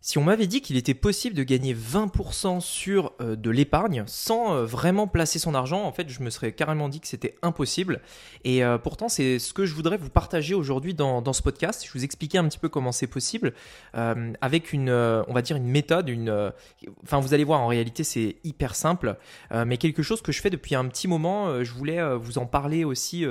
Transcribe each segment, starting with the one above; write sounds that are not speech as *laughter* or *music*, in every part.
Si on m'avait dit qu'il était possible de gagner 20% sur euh, de l'épargne sans euh, vraiment placer son argent, en fait, je me serais carrément dit que c'était impossible. Et euh, pourtant, c'est ce que je voudrais vous partager aujourd'hui dans, ce podcast. Je vous expliquer un petit peu comment c'est possible avec une, on va dire, une méthode. Enfin, vous allez voir, en réalité, c'est hyper simple, mais quelque chose que je fais depuis un petit moment. je voulais vous en parler aussi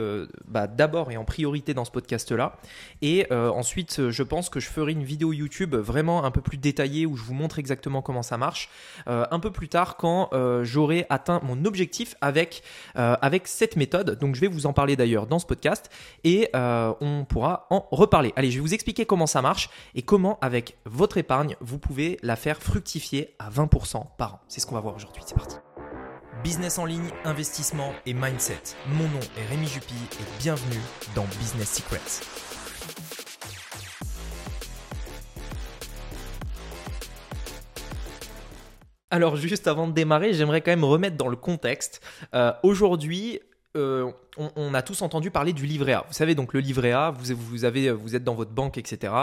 bah, d'abord et en priorité dans ce podcast-là. Et ensuite, je pense que je ferai une vidéo YouTube vraiment un peu plus détaillé où je vous montre exactement comment ça marche euh, un peu plus tard quand euh, j'aurai atteint mon objectif avec, euh, avec cette méthode. Donc je vais vous en parler d'ailleurs dans ce podcast et on pourra en reparler. Allez, je vais vous expliquer comment ça marche et comment avec votre épargne vous pouvez la faire fructifier à 20% par an. C'est ce qu'on va voir aujourd'hui. C'est parti. Business en ligne, investissement et mindset. Mon nom est Rémi Jupy et bienvenue dans Business Secrets. Alors juste avant de démarrer, j'aimerais quand même remettre dans le contexte. Euh, aujourd'hui, euh, on, a tous entendu parler du livret A. Vous savez, donc le livret A, vous, vous, avez, vous êtes dans votre banque, etc.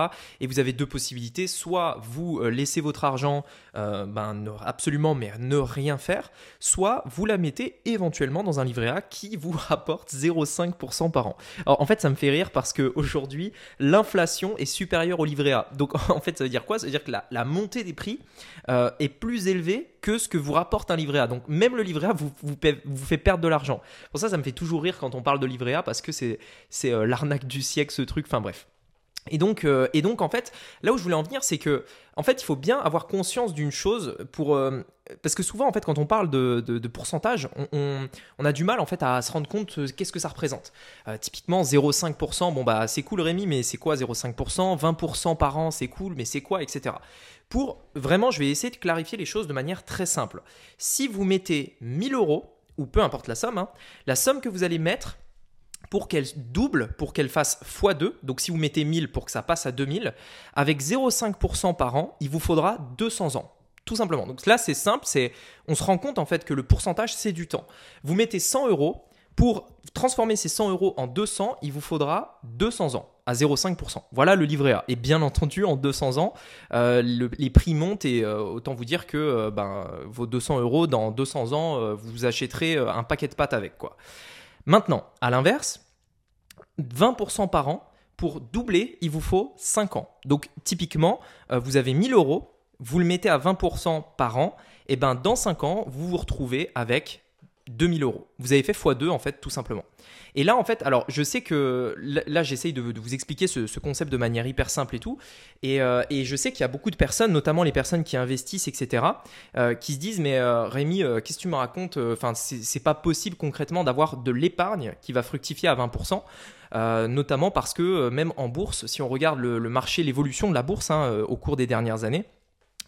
Et vous avez deux possibilités. Soit vous euh, laissez votre argent euh, ben, absolument, mais ne rien faire. Soit vous la mettez éventuellement dans un livret A qui *laughs* vous rapporte 0,5% par an. En fait, ça me fait rire parce qu'aujourd'hui, l'inflation est supérieure au livret A. Donc *laughs* en fait, ça veut dire quoi? Ça veut dire que la, montée des prix euh, est plus élevée que ce que vous rapporte un livret A. Donc même le livret A vous, vous, vous fait perdre de l'argent. Pour ça, ça me fait toujours rire quand on parle de livret A parce que c'est euh, l'arnaque du siècle, ce truc. Enfin bref. Et donc, euh, et donc, en fait, là où je voulais en venir, c'est que, en fait, il faut bien avoir conscience d'une chose pour, euh, parce que souvent, en fait, quand on parle de, de, pourcentage, on, on, a du mal, en fait, à se rendre compte qu'est-ce que ça représente. typiquement, 0,5%, bon bah, c'est cool, Rémi, mais c'est quoi 0,5% 20% par an, c'est cool, mais c'est quoi, etc. Pour vraiment, je vais essayer de clarifier les choses de manière très simple. Si vous mettez 1000 euros, ou peu importe la somme, hein, la somme que vous allez mettre pour qu'elle double, pour qu'elle fasse x2, donc si vous mettez 1000 pour que ça passe à 2000, avec 0,5% par an, il vous faudra 200 ans. Tout simplement. Donc là, c'est simple, on se rend compte en fait que le pourcentage, c'est du temps. Vous mettez 100 euros, pour transformer ces 100 euros en 200, il vous faudra 200 ans à 0,5%. Voilà le livret A. Et bien entendu, en 200 ans, euh, les prix montent et euh, autant vous dire que euh, ben, vos 200 euros, dans 200 ans, vous achèterez un paquet de pâtes avec. quoi. Maintenant, à l'inverse, 20% par an, pour doubler, il vous faut 5 ans. Donc typiquement, vous avez 1000 euros, vous le mettez à 20% par an, et ben dans 5 ans, vous vous retrouvez avec 2000 euros. Vous avez fait x2 en fait, tout simplement. Et là, en fait, alors je sais que là, j'essaye de, vous expliquer ce, concept de manière hyper simple et tout. Euh, et, je sais qu'il y a beaucoup de personnes, notamment les personnes qui investissent, etc., euh, qui se disent Mais euh, Rémi, qu'est-ce que tu me racontes Enfin, c'est pas possible concrètement d'avoir de l'épargne qui va fructifier à 20%. notamment parce que même en bourse, si on regarde le, marché, l'évolution de la bourse hein, au cours des dernières années,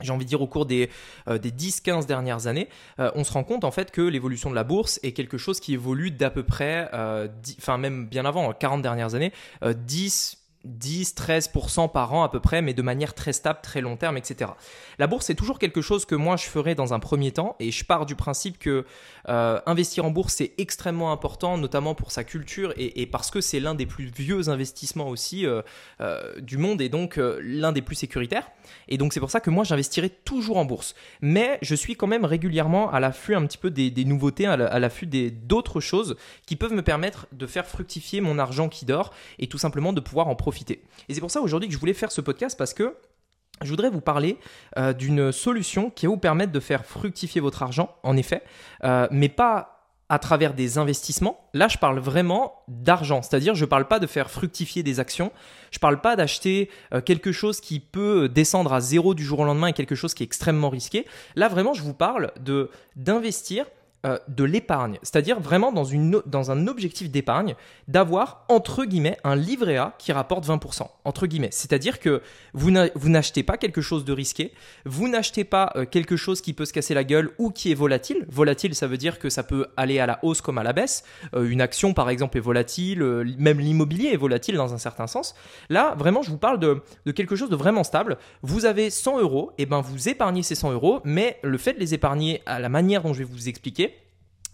j'ai envie de dire au cours des, euh, des 10-15 dernières années, euh, on se rend compte en fait que l'évolution de la bourse est quelque chose qui évolue d'à peu près, euh, enfin même bien avant, 40 dernières années, 10, 10-13% par an à peu près, mais de manière très stable, très long terme, etc. La bourse, c'est toujours quelque chose que moi je ferai dans un premier temps, et je pars du principe que euh, investir en bourse, c'est extrêmement important, notamment pour sa culture, et, parce que c'est l'un des plus vieux investissements aussi euh, euh, du monde, et donc l'un des plus sécuritaires. Et donc c'est pour ça que moi j'investirai toujours en bourse. Mais je suis quand même régulièrement à l'affût un petit peu des, nouveautés, à l'affût d'autres choses qui peuvent me permettre de faire fructifier mon argent qui dort, et tout simplement de pouvoir en profiter et c'est pour ça aujourd'hui que je voulais faire ce podcast parce que je voudrais vous parler euh, d'une solution qui va vous permettre de faire fructifier votre argent, en effet, euh, mais pas à travers des investissements. Là, je parle vraiment d'argent, c'est-à-dire je ne parle pas de faire fructifier des actions, je ne parle pas d'acheter euh, quelque chose qui peut descendre à zéro du jour au lendemain et quelque chose qui est extrêmement risqué. Là, vraiment, je vous parle d'investir euh, de l'épargne, c'est-à-dire vraiment dans, un objectif d'épargne, d'avoir entre guillemets un livret A qui rapporte 20%, entre guillemets. C'est-à-dire que vous n'achetez pas quelque chose de risqué, vous n'achetez pas euh, quelque chose qui peut se casser la gueule ou qui est volatile. Volatile, ça veut dire que ça peut aller à la hausse comme à la baisse. Euh, une action, par exemple, est volatile, même l'immobilier est volatile dans un certain sens. Là, vraiment, je vous parle de, de quelque chose de vraiment stable. Vous avez 100 euros, et ben vous épargnez ces 100 euros, mais le fait de les épargner à la manière dont je vais vous expliquer,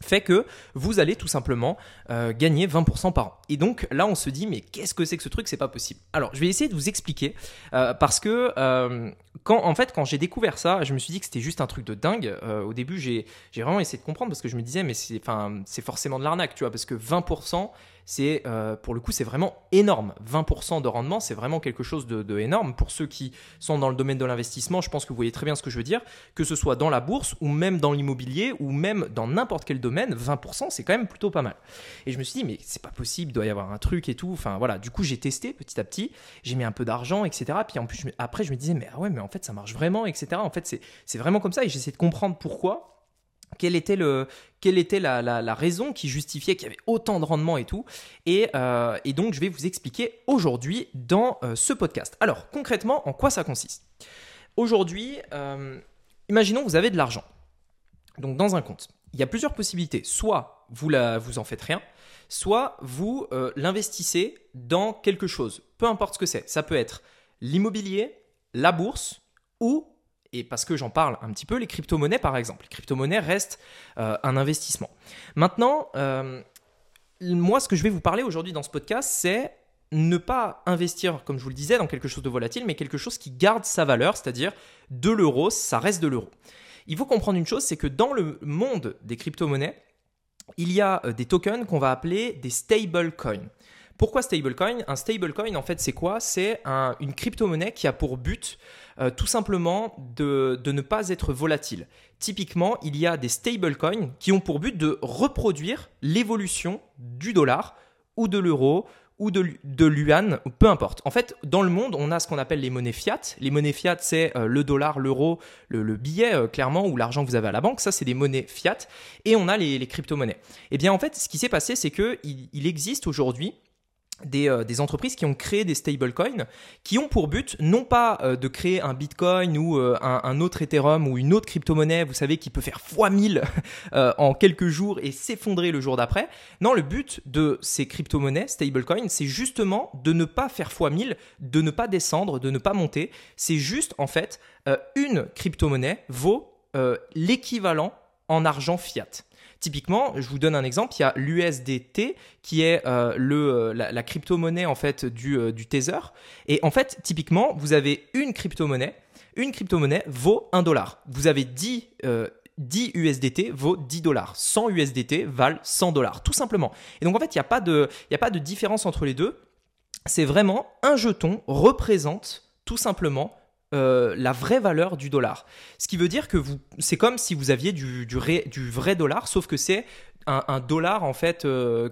fait que vous allez tout simplement euh, gagner 20% par an. Et donc là, on se dit, mais qu'est-ce que c'est que ce truc? C'est pas possible. Alors, je vais essayer de vous expliquer euh, parce que euh, quand, en fait, quand j'ai découvert ça, je me suis dit que c'était juste un truc de dingue. au début, j'ai vraiment essayé de comprendre parce que je me disais, mais c'est forcément de l'arnaque, tu vois, parce que 20%, c'est euh, pour le coup c'est vraiment énorme. 20% de rendement, c'est vraiment quelque chose de, énorme. Pour ceux qui sont dans le domaine de l'investissement, je pense que vous voyez très bien ce que je veux dire, que ce soit dans la bourse ou même dans l'immobilier ou même dans n'importe quel domaine, 20% c'est quand même plutôt pas mal. Et je me suis dit mais c'est pas possible, il doit y avoir un truc et tout. Enfin voilà, du coup j'ai testé petit à petit, j'ai mis un peu d'argent, etc. Puis en plus après je me disais mais ah ouais mais en fait ça marche vraiment, etc. En fait c'est vraiment comme ça et j'essaie de comprendre pourquoi quelle était, la, raison qui justifiait qu'il y avait autant de rendement et tout. Et, euh, donc, je vais vous expliquer aujourd'hui dans euh, ce podcast. Alors, concrètement, en quoi ça consiste? Aujourd'hui, euh, imaginons que vous avez de l'argent. Donc, dans un compte. Il y a plusieurs possibilités. Soit vous, la, vous en faites rien, soit vous l'investissez dans quelque chose. Peu importe ce que c'est. Ça peut être l'immobilier, la bourse ou et parce que j'en parle un petit peu, les crypto-monnaies par exemple. Les crypto-monnaies restent euh, un investissement. Maintenant, euh, moi ce que je vais vous parler aujourd'hui dans ce podcast, c'est ne pas investir, comme je vous le disais, dans quelque chose de volatile, mais quelque chose qui garde sa valeur, c'est-à-dire de l'euro, ça reste de l'euro. Il faut comprendre une chose, c'est que dans le monde des crypto-monnaies, il y a euh, des tokens qu'on va appeler des stable coins. Pourquoi stablecoin? Un stablecoin, en fait, c'est quoi? C'est une crypto-monnaie qui a pour but euh, tout simplement de, ne pas être volatile. Typiquement, il y a des stablecoins qui ont pour but de reproduire l'évolution du dollar ou de l'euro ou de, de l'uan, peu importe. En fait, dans le monde, on a ce qu'on appelle les monnaies fiat. Les monnaies fiat, c'est euh, le dollar, l'euro, le, billet, euh, clairement, ou l'argent que vous avez à la banque. Ça, c'est des monnaies fiat. Et on a les, crypto-monnaies. Eh bien, en fait, ce qui s'est passé, c'est qu'il il existe aujourd'hui euh, des, entreprises qui ont créé des stablecoins qui ont pour but non pas euh, de créer un bitcoin ou euh, un, autre Ethereum ou une autre crypto-monnaie, vous savez, qui peut faire x 1000 *laughs* en quelques jours et s'effondrer le jour d'après. Non, le but de ces crypto-monnaies, stablecoins, c'est justement de ne pas faire x 1000, de ne pas descendre, de ne pas monter. C'est juste, en fait, une crypto-monnaie vaut l'équivalent en argent fiat. Typiquement, je vous donne un exemple, il y a l'USDT qui est euh, le, euh, la, crypto-monnaie en fait du, euh, du Tether. Et en fait, typiquement, vous avez une crypto-monnaie. Une crypto-monnaie vaut 1 dollar. Vous avez 10, 10 USDT vaut 10 dollars. 100 USDT valent 100 dollars, tout simplement. Et donc en fait, il n'y a, pas de, a pas de différence entre les deux. C'est vraiment un jeton représente tout simplement euh, la vraie valeur du dollar. Ce qui veut dire que vous, c'est comme si vous aviez du, vrai dollar, sauf que c'est un, dollar en fait euh,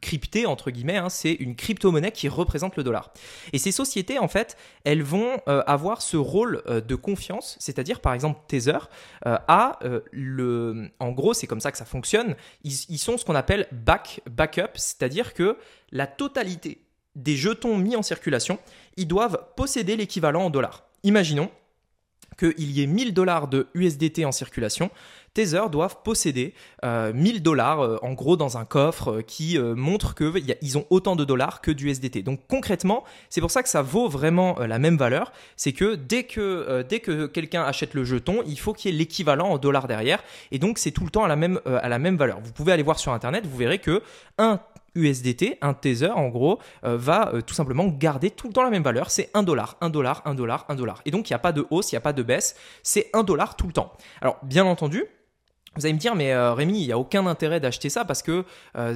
crypté entre guillemets. Hein. c'est une crypto-monnaie qui représente le dollar. Et ces sociétés en fait, elles vont euh, avoir ce rôle de confiance, c'est-à-dire par exemple Tether a le, en gros c'est comme ça que ça fonctionne. Ils, ils sont ce qu'on appelle back backup, c'est-à-dire que la totalité des jetons mis en circulation, ils doivent posséder l'équivalent en dollars. Imaginons qu'il y ait 1000 dollars de USDT en circulation, Tether doivent posséder 1000 euh, dollars euh, en gros dans un coffre euh, qui montre qu'ils ont autant de dollars que d'USDT. Donc concrètement, c'est pour ça que ça vaut vraiment la même valeur. C'est que dès que, quelqu'un achète le jeton, il faut qu'il y ait l'équivalent en dollars derrière. Et donc c'est tout le temps à la même, à la même valeur. Vous pouvez aller voir sur Internet, vous verrez que un USDT, un Tether en gros, euh, va euh, tout simplement garder tout le temps la même valeur. C'est 1 dollar, 1 dollar, 1 dollar, 1 dollar. Et donc il n'y a pas de hausse, il n'y a pas de baisse. C'est 1 dollar tout le temps. Alors bien entendu, vous allez me dire, mais euh, Rémi, il n'y a aucun intérêt d'acheter ça parce que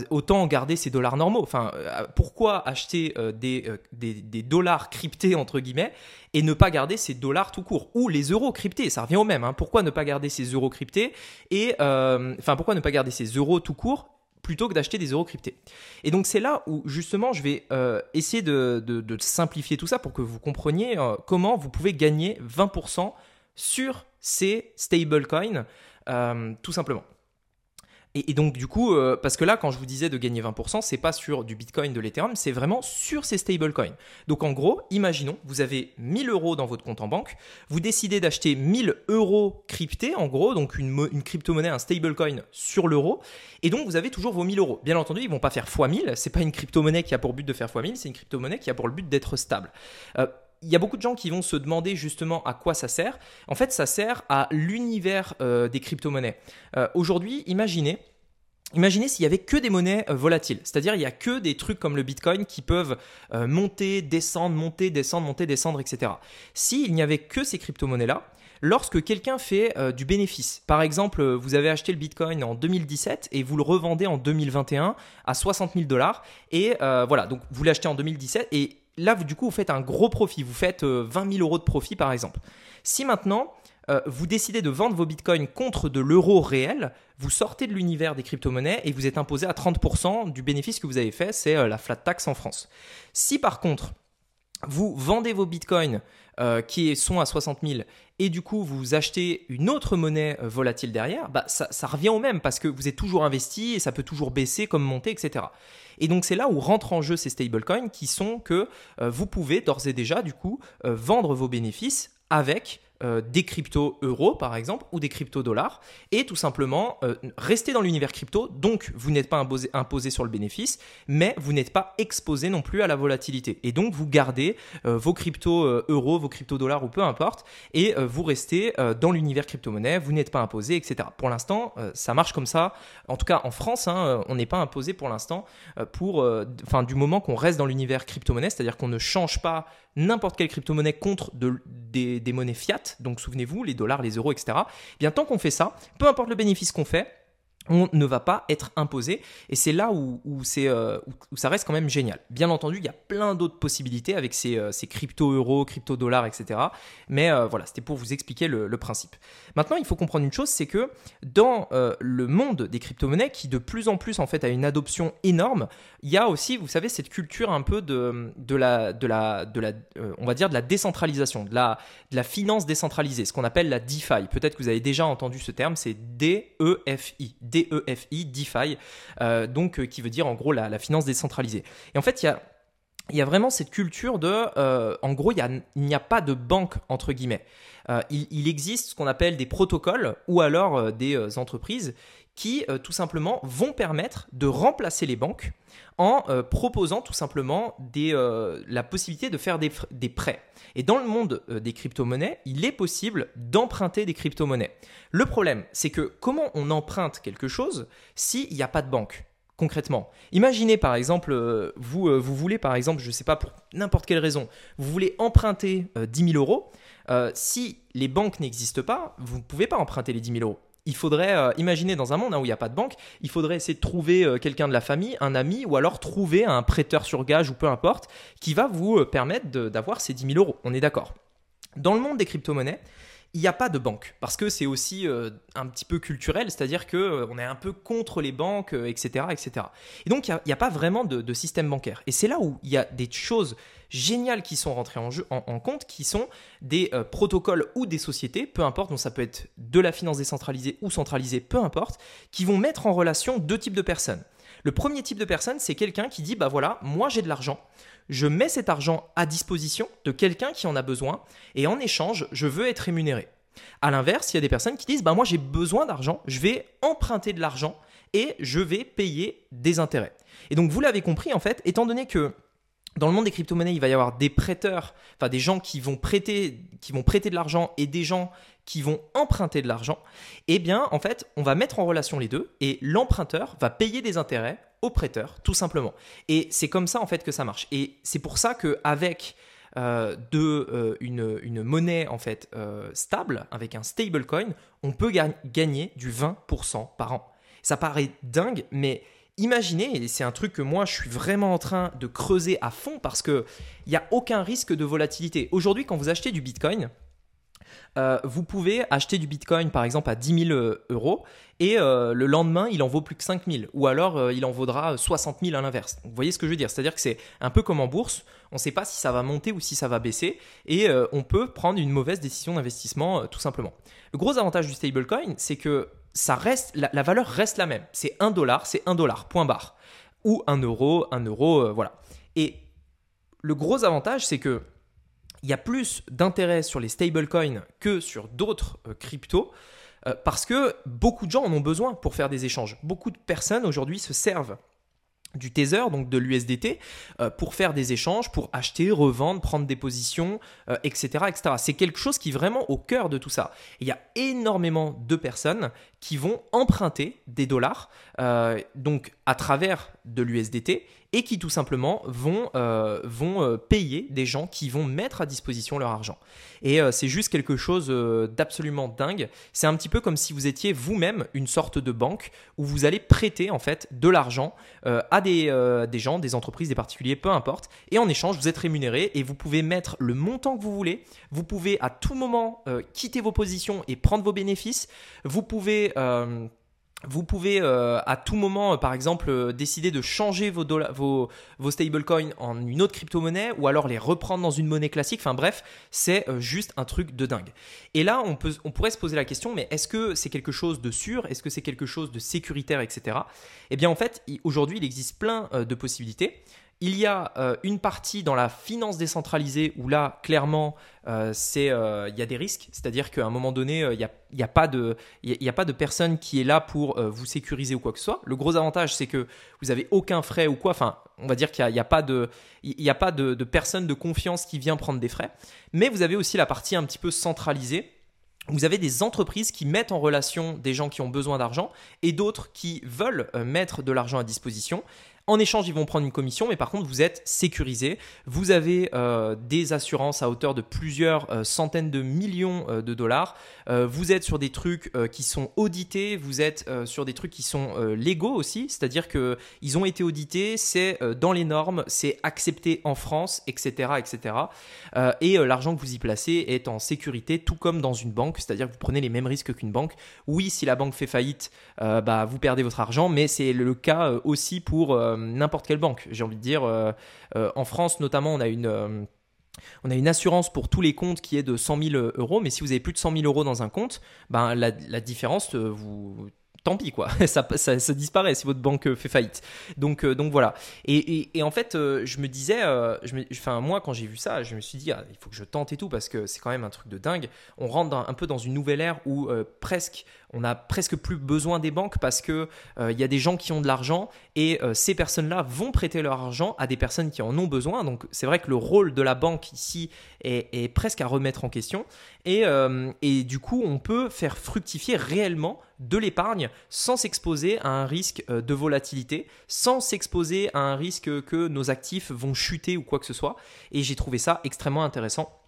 autant garder ces dollars normaux. Enfin, pourquoi acheter des, dollars cryptés, entre guillemets, et ne pas garder ces dollars tout court? Ou les euros cryptés, ça revient au même. Hein. Pourquoi ne pas garder ces euros cryptés et, Enfin, pourquoi ne pas garder ces euros tout court plutôt que d'acheter des euros cryptés. Et donc c'est là où justement je vais euh, essayer de, simplifier tout ça pour que vous compreniez euh, comment vous pouvez gagner 20% sur ces stablecoins, euh, tout simplement. Et, donc du coup, euh, parce que là, quand je vous disais de gagner 20%, c'est pas sur du Bitcoin, de l'Ethereum, c'est vraiment sur ces stablecoins. Donc en gros, imaginons, vous avez 1000 euros dans votre compte en banque, vous décidez d'acheter 1000 euros cryptés, en gros, donc une, crypto-monnaie, un stablecoin sur l'euro, et donc vous avez toujours vos 1000 euros. Bien entendu, ils vont pas faire x1000, c'est pas une crypto-monnaie qui a pour but de faire x1000, c'est une crypto-monnaie qui a pour le but d'être stable. Euh, il y a beaucoup de gens qui vont se demander justement à quoi ça sert. En fait, ça sert à l'univers euh, des crypto-monnaies. Euh, aujourd'hui, imaginez Imaginez s'il y avait que des monnaies euh, volatiles, c'est-à-dire il n'y a que des trucs comme le Bitcoin qui peuvent monter, descendre, monter, descendre, monter, descendre, etc. S'il n'y avait que ces crypto-monnaies-là, lorsque quelqu'un fait du bénéfice, par exemple vous avez acheté le Bitcoin en 2017 et vous le revendez en 2021 à 60 000 dollars, et voilà, donc vous l'achetez en 2017 et là du coup vous faites un gros profit, vous faites 20 000 euros de profit par exemple. Si maintenant euh, vous décidez de vendre vos bitcoins contre de l'euro réel, vous sortez de l'univers des crypto-monnaies et vous êtes imposé à 30% du bénéfice que vous avez fait, c'est euh, la flat tax en France. Si par contre, vous vendez vos bitcoins euh, qui sont à 60 000 et du coup vous achetez une autre monnaie volatile derrière, bah, ça, revient au même parce que vous êtes toujours investi et ça peut toujours baisser comme monter, etc. Et donc c'est là où rentrent en jeu ces stablecoins qui sont que vous pouvez d'ores et déjà du coup vendre vos bénéfices avec euh, des crypto euros par exemple ou des crypto dollars et tout simplement euh, rester dans l'univers crypto donc vous n'êtes pas imposé, sur le bénéfice mais vous n'êtes pas exposé non plus à la volatilité. Et donc vous gardez euh, vos crypto euros vos crypto dollars ou peu importe et vous restez dans l'univers crypto-monnaie vous n'êtes pas imposé etc pour l'instant ça marche comme ça. En tout cas en France hein, on n'est pas imposé pour l'instant pour enfin du moment qu'on reste dans l'univers crypto-monnaie c'est à dire qu'on ne change pas n'importe quelle crypto-monnaie contre des, monnaies fiat donc souvenez-vous, les dollars, les euros, etc. Eh bien, tant qu'on fait ça, peu importe le bénéfice qu'on fait, on ne va pas être imposé. Et c'est là où, euh, où, ça reste quand même génial. Bien entendu, il y a plein d'autres possibilités avec ces, euh, crypto-euros, crypto-dollars, etc. Mais euh, voilà, c'était pour vous expliquer le, principe. Maintenant, il faut comprendre une chose, c'est que dans le monde des crypto-monnaies, qui de plus en plus en fait a une adoption énorme, il y a aussi, vous savez, cette culture un peu de, la, on va dire de la décentralisation, de la finance décentralisée, ce qu'on appelle la DeFi. Peut-être que vous avez déjà entendu ce terme, c'est D-E-F-I. DEFI, DeFi, euh, donc euh, qui veut dire en gros la, finance décentralisée. Et en fait, il y a il y a vraiment cette culture de, euh, en gros, il n'y a, pas de banque, entre guillemets. il, existe ce qu'on appelle des protocoles ou alors des entreprises qui, tout simplement, vont permettre de remplacer les banques en proposant tout simplement des, la possibilité de faire des, prêts. Et dans le monde euh, des crypto-monnaies, il est possible d'emprunter des crypto-monnaies. Le problème, c'est que comment on emprunte quelque chose s'il n'y a pas de banque concrètement? Imaginez par exemple, euh, vous, euh, vous voulez par exemple, je ne sais pas pour n'importe quelle raison, vous voulez emprunter 10 000 euros. si les banques n'existent pas, vous ne pouvez pas emprunter les 10 000 euros il faudrait euh, imaginer dans un monde hein, où il n'y a pas de banque, il faudrait essayer de trouver euh, quelqu'un de la famille, un ami, ou alors trouver un prêteur sur gage ou peu importe, qui va vous euh, permettre d'avoir ces 10 000 euros. On est d'accord. Dans le monde des crypto-monnaies, il n'y a pas de banque parce que c'est aussi euh, un petit peu culturel, c'est-à-dire que euh, on est un peu contre les banques, etc., euh, etc. Et donc il n'y a, pas vraiment de, système bancaire. Et c'est là où il y a des choses géniales qui sont rentrées en, jeu, en, compte, qui sont des protocoles ou des sociétés, peu importe, donc ça peut être de la finance décentralisée ou centralisée, peu importe, qui vont mettre en relation deux types de personnes. Le premier type de personne, c'est quelqu'un qui dit, bah voilà, moi j'ai de l'argent, je mets cet argent à disposition de quelqu'un qui en a besoin et en échange, je veux être rémunéré. À l'inverse, il y a des personnes qui disent bah moi j'ai besoin d'argent, je vais emprunter de l'argent et je vais payer des intérêts. Et donc vous l'avez compris en fait, étant donné que dans le monde des crypto-monnaies, il va y avoir des prêteurs, enfin des gens qui vont prêter, qui vont prêter de l'argent et des gens qui vont emprunter de l'argent. Eh bien, en fait, on va mettre en relation les deux et l'emprunteur va payer des intérêts au prêteur, tout simplement. Et c'est comme ça en fait que ça marche. Et c'est pour ça qu'avec euh, de euh, une, monnaie en fait euh, stable, avec un stablecoin, on peut gagner du 20% par an. Ça paraît dingue, mais imaginez, et c'est un truc que moi je suis vraiment en train de creuser à fond parce qu'il n'y a aucun risque de volatilité. Aujourd'hui, quand vous achetez du Bitcoin, euh, vous pouvez acheter du Bitcoin par exemple à 10 000 euh, euros et euh, le lendemain il en vaut plus que 5 000 ou alors il en vaudra 60 000 à l'inverse. Vous voyez ce que je veux dire? C'est-à-dire que c'est un peu comme en bourse, on ne sait pas si ça va monter ou si ça va baisser et on peut prendre une mauvaise décision d'investissement tout simplement. Le gros avantage du stablecoin c'est que ça reste, la, la, valeur reste la même. C'est 1 dollar, c'est 1 dollar, point barre. Ou 1 euro, 1 euro, voilà. Et le gros avantage c'est que il y a plus d'intérêt sur les stablecoins que sur d'autres euh, cryptos euh, parce que beaucoup de gens en ont besoin pour faire des échanges. Beaucoup de personnes aujourd'hui se servent du Tether, donc de l'USDT, euh, pour faire des échanges, pour acheter, revendre, prendre des positions, etc. etc. C'est quelque chose qui est vraiment au cœur de tout ça. il y a énormément de personnes qui vont emprunter des dollars, donc à travers de l'USDT, et qui tout simplement vont, euh, vont euh, payer des gens qui vont mettre à disposition leur argent. Et euh, c'est juste quelque chose d'absolument dingue. C'est un petit peu comme si vous étiez vous-même une sorte de banque où vous allez prêter en fait de l'argent à des, des gens, des entreprises, des particuliers, peu importe. Et en échange, vous êtes rémunéré et vous pouvez mettre le montant que vous voulez. Vous pouvez à tout moment quitter vos positions et prendre vos bénéfices. Vous pouvez vous pouvez euh, à tout moment, euh, par exemple, euh, décider de changer vos, stablecoins en une autre crypto-monnaie ou alors les reprendre dans une monnaie classique. Enfin bref, c'est juste un truc de dingue. Et là, on, on pourrait se poser la question, mais est-ce que c'est quelque chose de sûr? Est-ce que c'est quelque chose de sécuritaire, etc. Eh bien, en fait, aujourd'hui, il existe plein de possibilités. Il y a euh, une partie dans la finance décentralisée où là, clairement, euh, euh, il y a des risques. C'est-à-dire qu'à un moment donné, il n'y a, pas de, personne qui est là pour vous sécuriser ou quoi que ce soit. Le gros avantage, c'est que vous n'avez aucun frais ou quoi. Enfin, on va dire qu'il n'y a, pas, de, y a pas de, de personne de confiance qui vient prendre des frais. Mais vous avez aussi la partie un petit peu centralisée vous avez des entreprises qui mettent en relation des gens qui ont besoin d'argent et d'autres qui veulent mettre de l'argent à disposition. En échange, ils vont prendre une commission, mais par contre, vous êtes sécurisé. Vous avez euh, des assurances à hauteur de plusieurs euh, centaines de millions euh, de dollars. vous êtes sur des trucs qui sont audités. Vous êtes sur des trucs qui sont légaux aussi, c'est-à-dire que ils ont été audités, c'est dans les normes, c'est accepté en France, etc., etc. et l'argent que vous y placez est en sécurité, tout comme dans une banque, c'est-à-dire que vous prenez les mêmes risques qu'une banque. Oui, si la banque fait faillite, bah vous perdez votre argent, mais c'est le cas aussi pour n'importe quelle banque. J'ai envie de dire, euh, euh, en France notamment, on a une euh, on a une assurance pour tous les comptes qui est de 100 000 euros, mais si vous avez plus de 100 000 euros dans un compte, ben la, différence, vous, tant pis quoi, *laughs* ça, ça, disparaît si votre banque fait faillite. Donc, donc voilà. Et, en fait, je me disais, moi quand j'ai vu ça, je me suis dit, ah, il faut que je tente et tout parce que c'est quand même un truc de dingue. On rentre un peu dans une nouvelle ère où presque on n'a presque plus besoin des banques parce que euh, il y a des gens qui ont de l'argent et euh, ces personnes-là vont prêter leur argent à des personnes qui en ont besoin. Donc c'est vrai que le rôle de la banque ici est, presque à remettre en question euh, et, du coup on peut faire fructifier réellement de l'épargne sans s'exposer à un risque de volatilité, sans s'exposer à un risque que nos actifs vont chuter ou quoi que ce soit. Et j'ai trouvé ça extrêmement intéressant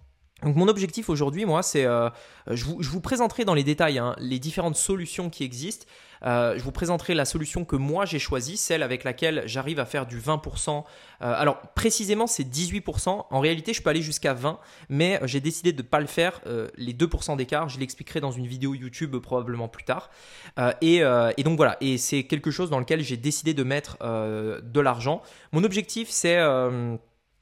donc mon objectif aujourd'hui, moi, c'est, euh, je, vous, présenterai dans les détails hein, les différentes solutions qui existent. Euh, je vous présenterai la solution que moi j'ai choisie, celle avec laquelle j'arrive à faire du 20%. Euh, alors précisément c'est 18%. En réalité je peux aller jusqu'à 20%, mais j'ai décidé de ne pas le faire. les 2% d'écart, je l'expliquerai dans une vidéo YouTube probablement plus tard. Et, et, donc voilà, et c'est quelque chose dans lequel j'ai décidé de mettre de l'argent. Mon objectif c'est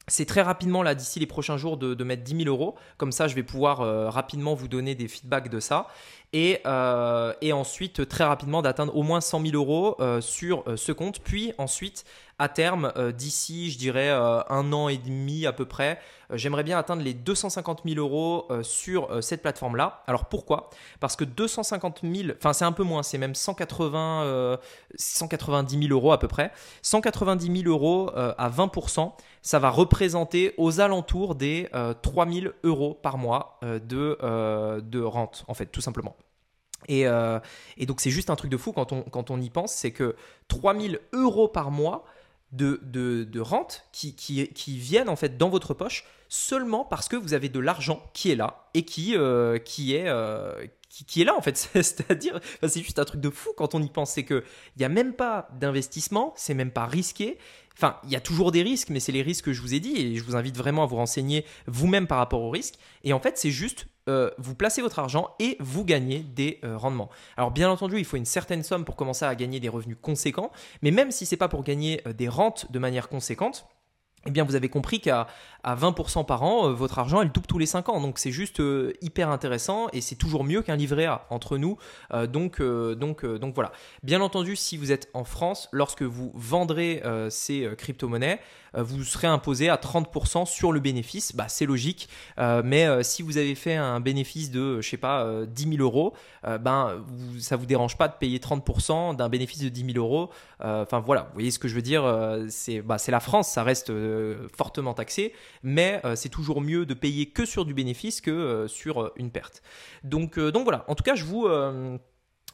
c'est très rapidement, là, d'ici les prochains jours, de, mettre 10 000 euros. Comme ça, je vais pouvoir euh, rapidement vous donner des feedbacks de ça. Et, euh, et ensuite, très rapidement, d'atteindre au moins 100 000 euros euh, sur ce compte. Puis ensuite, à terme, d'ici, je dirais, un an et demi à peu près, j'aimerais bien atteindre les 250 000 euros sur cette plateforme-là. Alors pourquoi? Parce que 250 000, enfin c'est un peu moins, c'est même 180, 190 000 euros à peu près. 190 000 euros à 20% ça va représenter aux alentours des 3000 euh, euros par mois euh, euh, de rente, en fait, tout simplement. Et, et donc c'est juste un truc de fou quand on, quand on y pense, c'est que 3000 euros par mois de, de, rente qui, qui, viennent en fait dans votre poche seulement parce que vous avez de l'argent qui est là et qui, qui est, qui, est là en fait. *laughs* C'est-à-dire, c'est juste un truc de fou quand on y pense. C'est qu'il n'y a même pas d'investissement, c'est même pas risqué. Enfin, il y a toujours des risques, mais c'est les risques que je vous ai dit et je vous invite vraiment à vous renseigner vous-même par rapport aux risques. Et en fait, c'est juste euh, vous placez votre argent et vous gagnez des euh, rendements. Alors bien entendu, il faut une certaine somme pour commencer à gagner des revenus conséquents, mais même si c'est pas pour gagner euh, des rentes de manière conséquente, eh bien, vous avez compris qu'à à 20% par an, votre argent elle double tous les 5 ans. Donc c'est juste hyper intéressant et c'est toujours mieux qu'un livret A entre nous. donc, donc, donc voilà. Bien entendu, si vous êtes en France, lorsque vous vendrez ces crypto-monnaies, vous serez imposé à 30% sur le bénéfice. Bah, c'est logique. mais si vous avez fait un bénéfice de, je sais pas, 10 000 euros, ben, vous, ça vous dérange pas de payer 30% d'un bénéfice de 10 000 euros. Enfin voilà, vous voyez ce que je veux dire. c'est bah, la France, ça reste fortement taxé, mais c'est toujours mieux de payer que sur du bénéfice que sur une perte. Donc, donc voilà, en tout cas, je vous...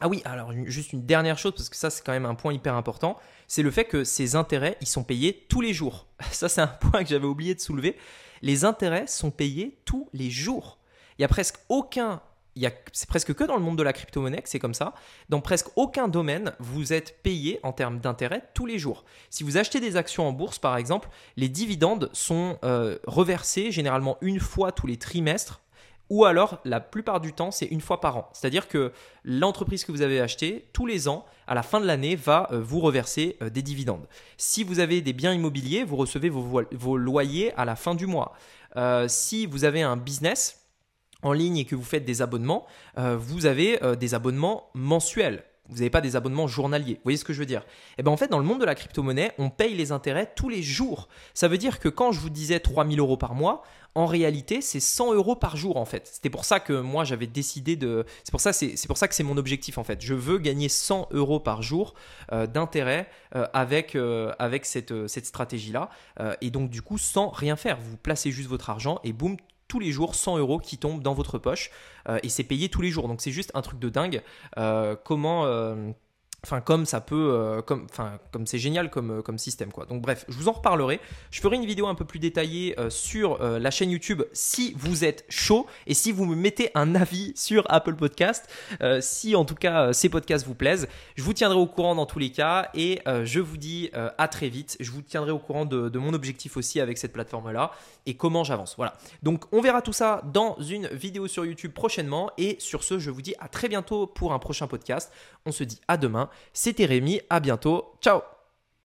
Ah oui, alors juste une dernière chose, parce que ça c'est quand même un point hyper important, c'est le fait que ces intérêts, ils sont payés tous les jours. *laughs* Ça c'est un point que j'avais oublié de soulever. Les intérêts sont payés tous les jours. Il y a presque aucun c'est presque que dans le monde de la crypto-monnaie c'est comme ça. Dans presque aucun domaine, vous êtes payé en termes d'intérêt tous les jours. Si vous achetez des actions en bourse, par exemple, les dividendes sont euh, reversés généralement une fois tous les trimestres. Ou alors, la plupart du temps, c'est une fois par an. C'est-à-dire que l'entreprise que vous avez achetée, tous les ans, à la fin de l'année, va euh, vous reverser euh, des dividendes. Si vous avez des biens immobiliers, vous recevez vos, loyers à la fin du mois. si vous avez un business, en ligne et que vous faites des abonnements, euh, vous avez euh, des abonnements mensuels. Vous n'avez pas des abonnements journaliers. Vous voyez ce que je veux dire? Eh bien en fait, dans le monde de la crypto-monnaie, on paye les intérêts tous les jours. Ça veut dire que quand je vous disais 3000 euros par mois, en réalité, c'est 100 euros par jour en fait. C'était pour ça que moi j'avais décidé de. C'est pour ça, c'est, pour ça que c'est mon objectif en fait. Je veux gagner 100 euros par jour euh, d'intérêt avec, avec cette, cette stratégie-là. et donc du coup, sans rien faire. Vous placez juste votre argent et boum, tous les jours 100 euros qui tombent dans votre poche euh, et c'est payé tous les jours. Donc c'est juste un truc de dingue. Euh, comment euh, Enfin, comme ça peut, euh, comme, enfin, comme c'est génial comme, euh, comme système, quoi. Donc, bref, je vous en reparlerai. Je ferai une vidéo un peu plus détaillée euh, sur la chaîne YouTube si vous êtes chaud et si vous me mettez un avis sur Apple Podcast. si en tout cas ces podcasts vous plaisent, je vous tiendrai au courant dans tous les cas et je vous dis à très vite. Je vous tiendrai au courant de, de mon objectif aussi avec cette plateforme-là et comment j'avance. Voilà. Donc, on verra tout ça dans une vidéo sur YouTube prochainement. Et sur ce, je vous dis à très bientôt pour un prochain podcast. On se dit à demain. C'était Rémi, à bientôt. Ciao